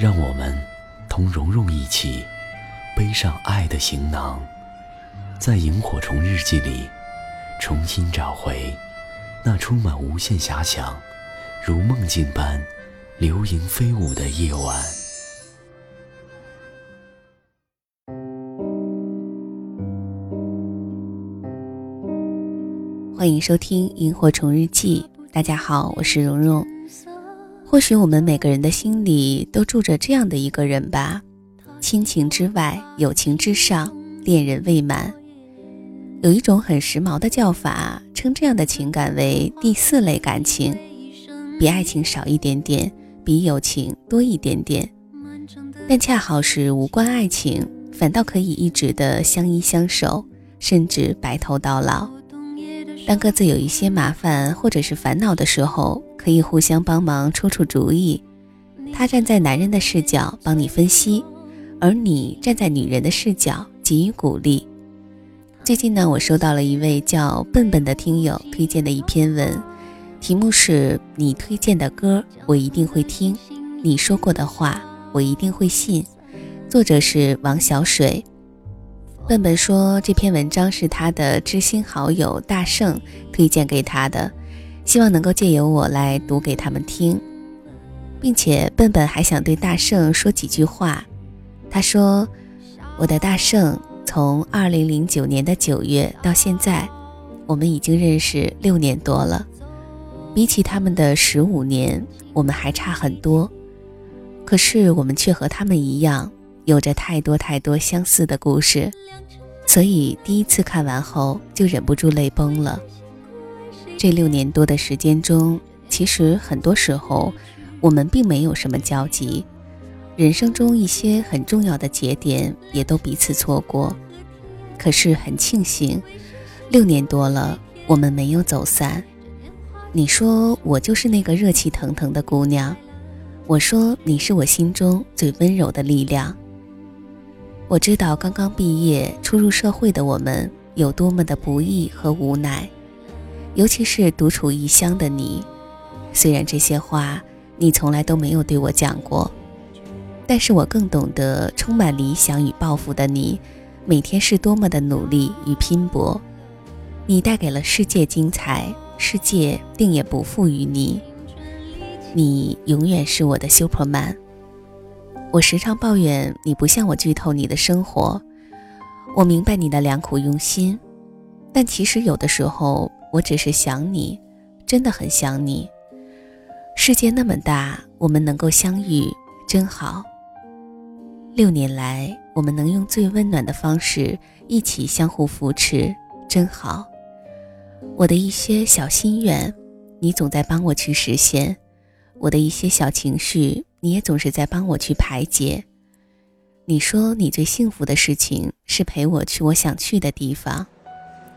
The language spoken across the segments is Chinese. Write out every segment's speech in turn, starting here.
让我们同蓉蓉一起背上爱的行囊，在萤火虫日记里重新找回那充满无限遐想、如梦境般流萤飞舞的夜晚。欢迎收听《萤火虫日记》，大家好，我是蓉蓉。或许我们每个人的心里都住着这样的一个人吧，亲情之外，友情之上，恋人未满。有一种很时髦的叫法，称这样的情感为第四类感情，比爱情少一点点，比友情多一点点，但恰好是无关爱情，反倒可以一直的相依相守，甚至白头到老。当各自有一些麻烦或者是烦恼的时候，可以互相帮忙出出主意。他站在男人的视角帮你分析，而你站在女人的视角给予鼓励。最近呢，我收到了一位叫笨笨的听友推荐的一篇文，题目是你推荐的歌我一定会听，你说过的话我一定会信。作者是王小水。笨笨说这篇文章是他的知心好友大圣推荐给他的。希望能够借由我来读给他们听，并且笨笨还想对大圣说几句话。他说：“我的大圣，从二零零九年的九月到现在，我们已经认识六年多了。比起他们的十五年，我们还差很多。可是我们却和他们一样，有着太多太多相似的故事，所以第一次看完后就忍不住泪崩了。”这六年多的时间中，其实很多时候我们并没有什么交集，人生中一些很重要的节点也都彼此错过。可是很庆幸，六年多了，我们没有走散。你说我就是那个热气腾腾的姑娘，我说你是我心中最温柔的力量。我知道刚刚毕业初入社会的我们有多么的不易和无奈。尤其是独处异乡的你，虽然这些话你从来都没有对我讲过，但是我更懂得充满理想与抱负的你，每天是多么的努力与拼搏。你带给了世界精彩，世界定也不负于你。你永远是我的 Superman。我时常抱怨你不向我剧透你的生活，我明白你的良苦用心，但其实有的时候。我只是想你，真的很想你。世界那么大，我们能够相遇真好。六年来，我们能用最温暖的方式一起相互扶持，真好。我的一些小心愿，你总在帮我去实现；我的一些小情绪，你也总是在帮我去排解。你说你最幸福的事情是陪我去我想去的地方，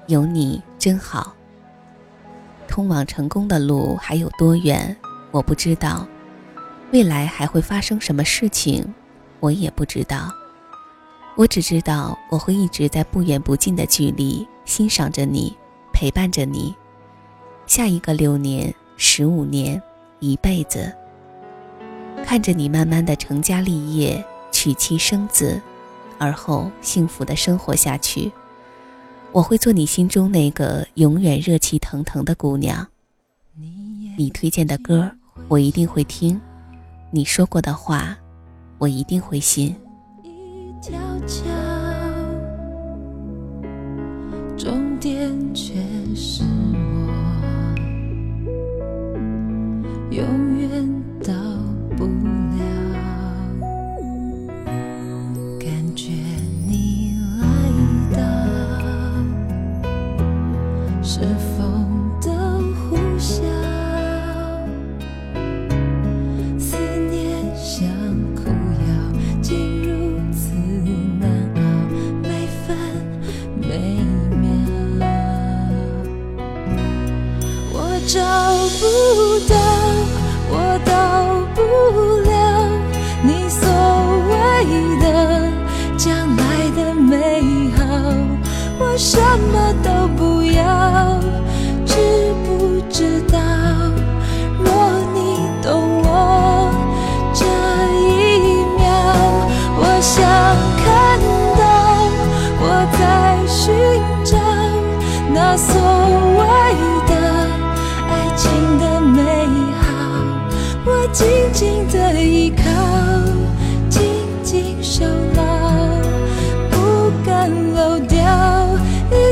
有你真好。通往成功的路还有多远？我不知道。未来还会发生什么事情？我也不知道。我只知道我会一直在不远不近的距离欣赏着你，陪伴着你。下一个六年、十五年、一辈子，看着你慢慢的成家立业、娶妻生子，而后幸福的生活下去。我会做你心中那个永远热气腾腾的姑娘。你推荐的歌，我一定会听；你说过的话，我一定会信。一条桥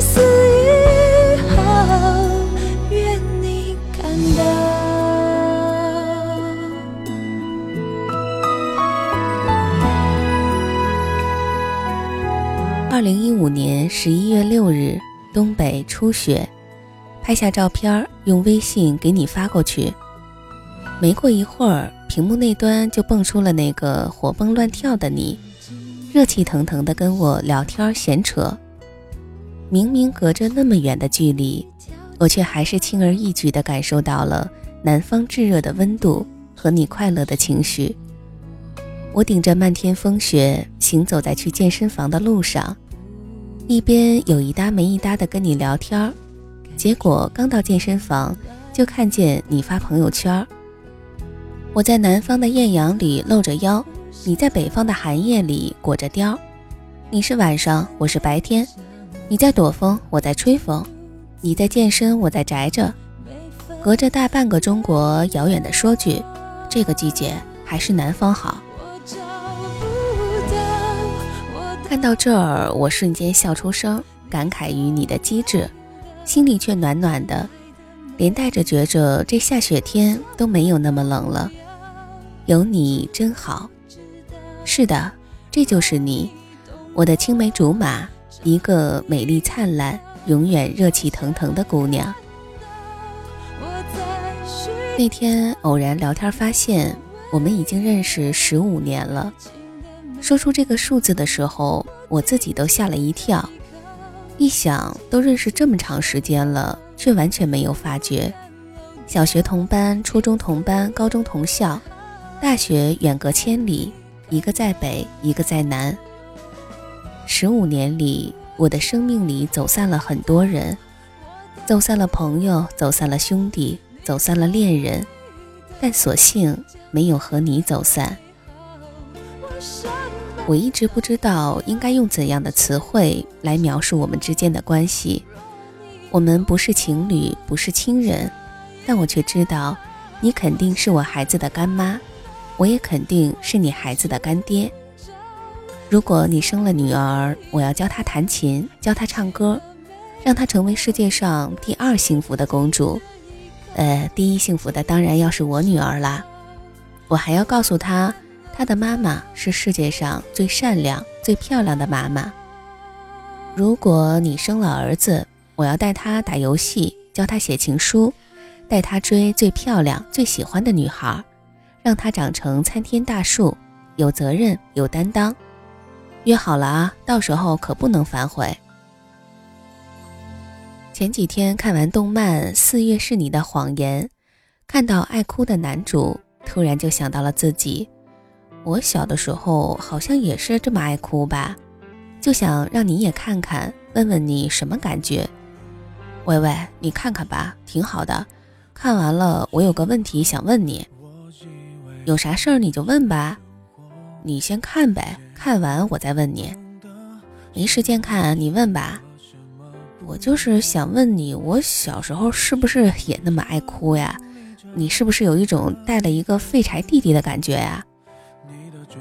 四月后愿你看到。二零一五年十一月六日东北初雪拍下照片用微信给你发过去。没过一会儿屏幕那端就蹦出了那个活蹦乱跳的你热气腾腾的跟我聊天闲扯。明明隔着那么远的距离，我却还是轻而易举地感受到了南方炙热的温度和你快乐的情绪。我顶着漫天风雪行走在去健身房的路上，一边有一搭没一搭的跟你聊天儿，结果刚到健身房就看见你发朋友圈儿。我在南方的艳阳里露着腰，你在北方的寒夜里裹着貂，你是晚上，我是白天。你在躲风，我在吹风；你在健身，我在宅着。隔着大半个中国，遥远的说句，这个季节还是南方好。看到这儿，我瞬间笑出声，感慨于你的机智，心里却暖暖的，连带着觉着这下雪天都没有那么冷了。有你真好。是的，这就是你，我的青梅竹马。一个美丽灿烂、永远热气腾腾的姑娘。那天偶然聊天发现，我们已经认识十五年了。说出这个数字的时候，我自己都吓了一跳。一想，都认识这么长时间了，却完全没有发觉。小学同班，初中同班，高中同校，大学远隔千里，一个在北，一个在南。十五年里，我的生命里走散了很多人，走散了朋友，走散了兄弟，走散了恋人，但所幸没有和你走散。我一直不知道应该用怎样的词汇来描述我们之间的关系。我们不是情侣，不是亲人，但我却知道，你肯定是我孩子的干妈，我也肯定是你孩子的干爹。如果你生了女儿，我要教她弹琴，教她唱歌，让她成为世界上第二幸福的公主。呃，第一幸福的当然要是我女儿啦。我还要告诉她，她的妈妈是世界上最善良、最漂亮的妈妈。如果你生了儿子，我要带他打游戏，教他写情书，带他追最漂亮、最喜欢的女孩，让他长成参天大树，有责任、有担当。约好了啊，到时候可不能反悔。前几天看完动漫《四月是你的谎言》，看到爱哭的男主，突然就想到了自己。我小的时候好像也是这么爱哭吧，就想让你也看看，问问你什么感觉。喂喂，你看看吧，挺好的。看完了，我有个问题想问你，有啥事儿你就问吧。你先看呗。看完我再问你，没时间看你问吧。我就是想问你，我小时候是不是也那么爱哭呀？你是不是有一种带了一个废柴弟弟的感觉呀？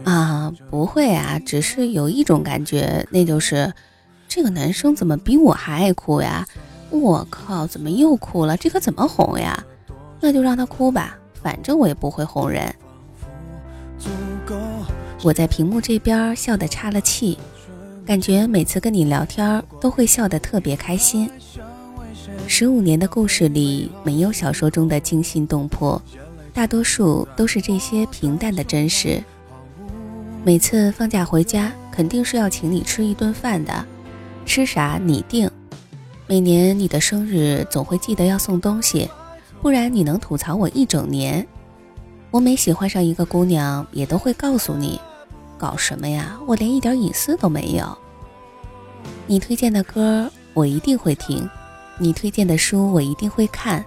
啊，不会啊，只是有一种感觉，那就是这个男生怎么比我还爱哭呀？我靠，怎么又哭了？这可怎么哄呀？那就让他哭吧，反正我也不会哄人。我在屏幕这边笑得岔了气，感觉每次跟你聊天都会笑得特别开心。十五年的故事里，没有小说中的惊心动魄，大多数都是这些平淡的真实。每次放假回家，肯定是要请你吃一顿饭的，吃啥你定。每年你的生日，总会记得要送东西，不然你能吐槽我一整年。我每喜欢上一个姑娘，也都会告诉你。搞什么呀？我连一点隐私都没有。你推荐的歌我一定会听，你推荐的书我一定会看，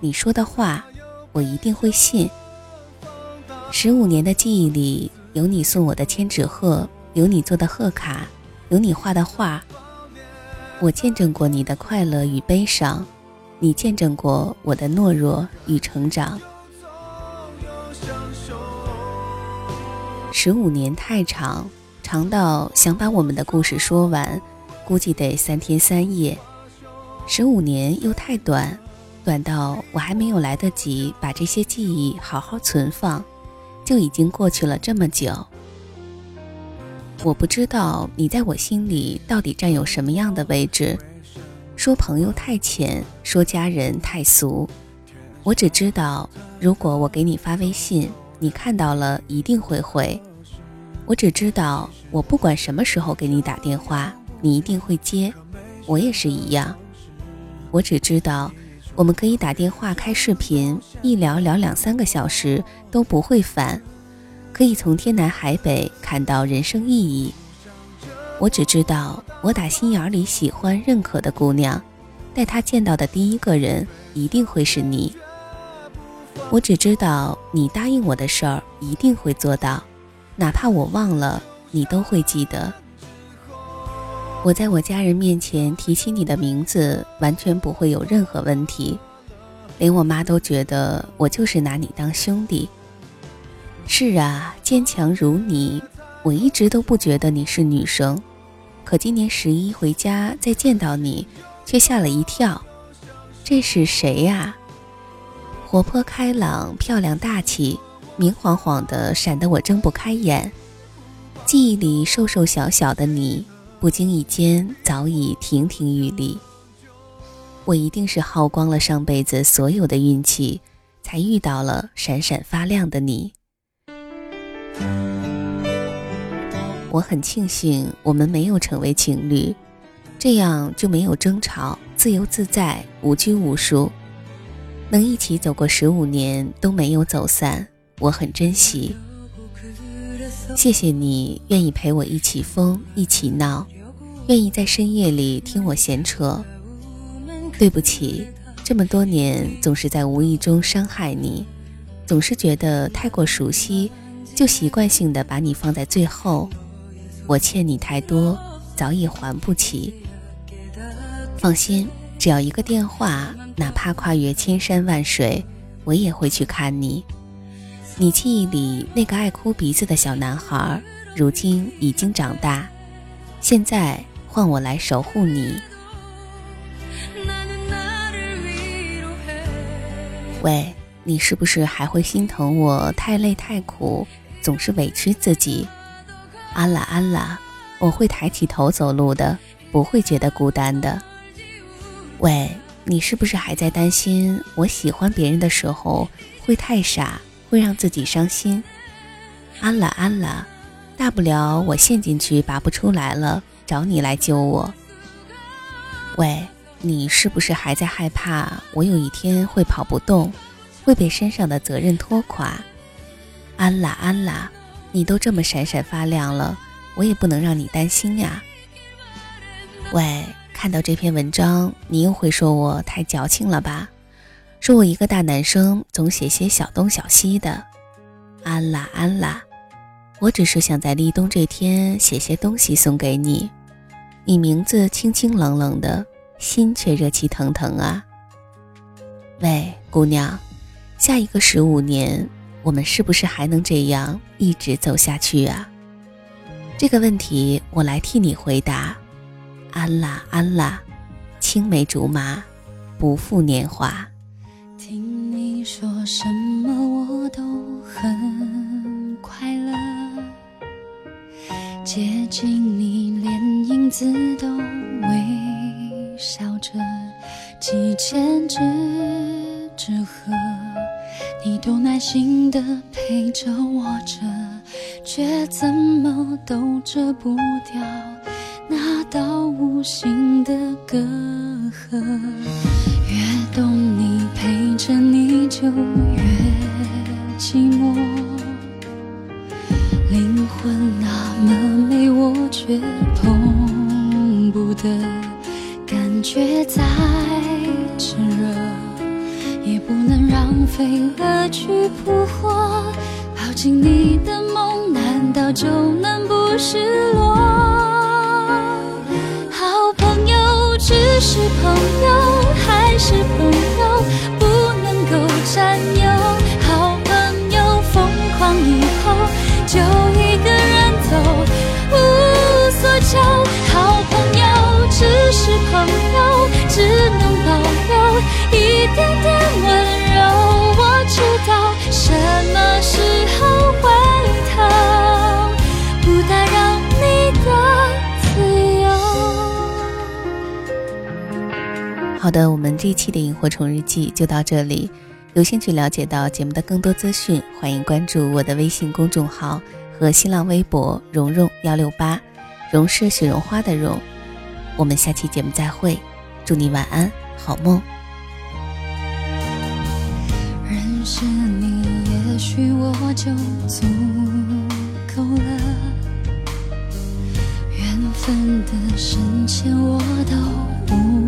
你说的话我一定会信。十五年的记忆里，有你送我的千纸鹤，有你做的贺卡，有你画的画。我见证过你的快乐与悲伤，你见证过我的懦弱与成长。十五年太长，长到想把我们的故事说完，估计得三天三夜；十五年又太短，短到我还没有来得及把这些记忆好好存放，就已经过去了这么久。我不知道你在我心里到底占有什么样的位置。说朋友太浅，说家人太俗。我只知道，如果我给你发微信，你看到了一定会回。我只知道，我不管什么时候给你打电话，你一定会接。我也是一样。我只知道，我们可以打电话、开视频，一聊聊两三个小时都不会烦。可以从天南海北看到人生意义。我只知道，我打心眼里喜欢、认可的姑娘，带她见到的第一个人一定会是你。我只知道，你答应我的事儿一定会做到，哪怕我忘了，你都会记得。我在我家人面前提起你的名字，完全不会有任何问题，连我妈都觉得我就是拿你当兄弟。是啊，坚强如你，我一直都不觉得你是女生，可今年十一回家再见到你，却吓了一跳。这是谁呀？活泼开朗、漂亮大气、明晃晃的，闪得我睁不开眼。记忆里瘦瘦小小的你，不经意间早已亭亭玉立。我一定是耗光了上辈子所有的运气，才遇到了闪闪发亮的你。我很庆幸我们没有成为情侣，这样就没有争吵，自由自在，无拘无束，能一起走过十五年都没有走散，我很珍惜。谢谢你愿意陪我一起疯，一起闹，愿意在深夜里听我闲扯。对不起，这么多年总是在无意中伤害你，总是觉得太过熟悉。就习惯性的把你放在最后，我欠你太多，早已还不起。放心，只要一个电话，哪怕跨越千山万水，我也会去看你。你记忆里那个爱哭鼻子的小男孩，如今已经长大，现在换我来守护你。喂，你是不是还会心疼我太累太苦？总是委屈自己，安啦安啦，我会抬起头走路的，不会觉得孤单的。喂，你是不是还在担心我喜欢别人的时候会太傻，会让自己伤心？安啦安啦，大不了我陷进去拔不出来了，找你来救我。喂，你是不是还在害怕我有一天会跑不动，会被身上的责任拖垮？安啦安啦，你都这么闪闪发亮了，我也不能让你担心呀。喂，看到这篇文章，你又会说我太矫情了吧？说我一个大男生总写些小东小西的。安啦安啦，我只是想在立冬这天写些东西送给你。你名字清清冷冷的，心却热气腾腾啊。喂，姑娘，下一个十五年。我们是不是还能这样一直走下去啊？这个问题我来替你回答。安啦安啦，青梅竹马，不负年华。听你说什么我都很快乐，接近你连影子都微笑着，几千只纸鹤。你都耐心的陪着我着，却怎么都遮不掉心的隔阂。越懂你，陪着你就越寂寞。灵魂那么美，我却碰不得，感觉再炽热。也不能让飞蛾去扑火，抱紧你的梦，难道就能不失落？是朋友，还是的，我们这一期的萤火虫日记就到这里。有兴趣了解到节目的更多资讯，欢迎关注我的微信公众号和新浪微博“蓉蓉幺六八”，蓉是雪绒花的蓉。我们下期节目再会，祝你晚安，好梦。认识你，也许我就足够了。缘分的深浅我都不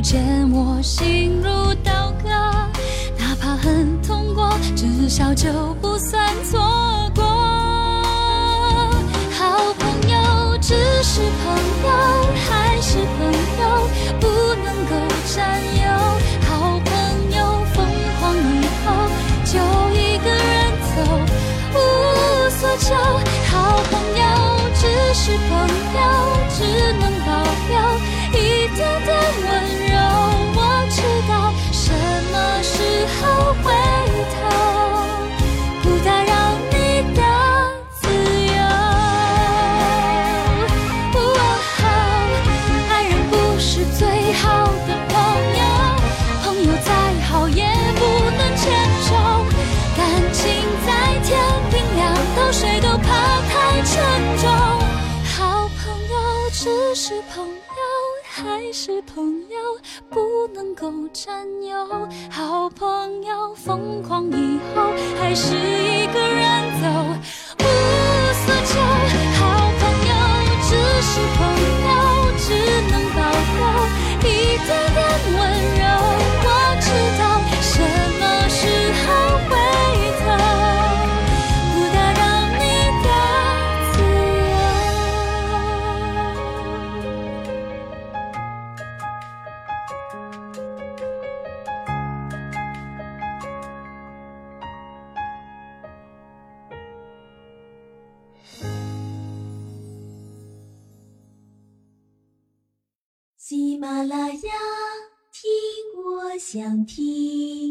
见我心如刀割。哪怕很痛过，至少就不算错过。好朋友只是朋友，还是朋友不能够占有。好朋友疯狂以后就一个人走，无所求。好朋友只是朋友，只能保留一点点朋友不能够占有。好朋友疯狂以后，还是一个人走，听。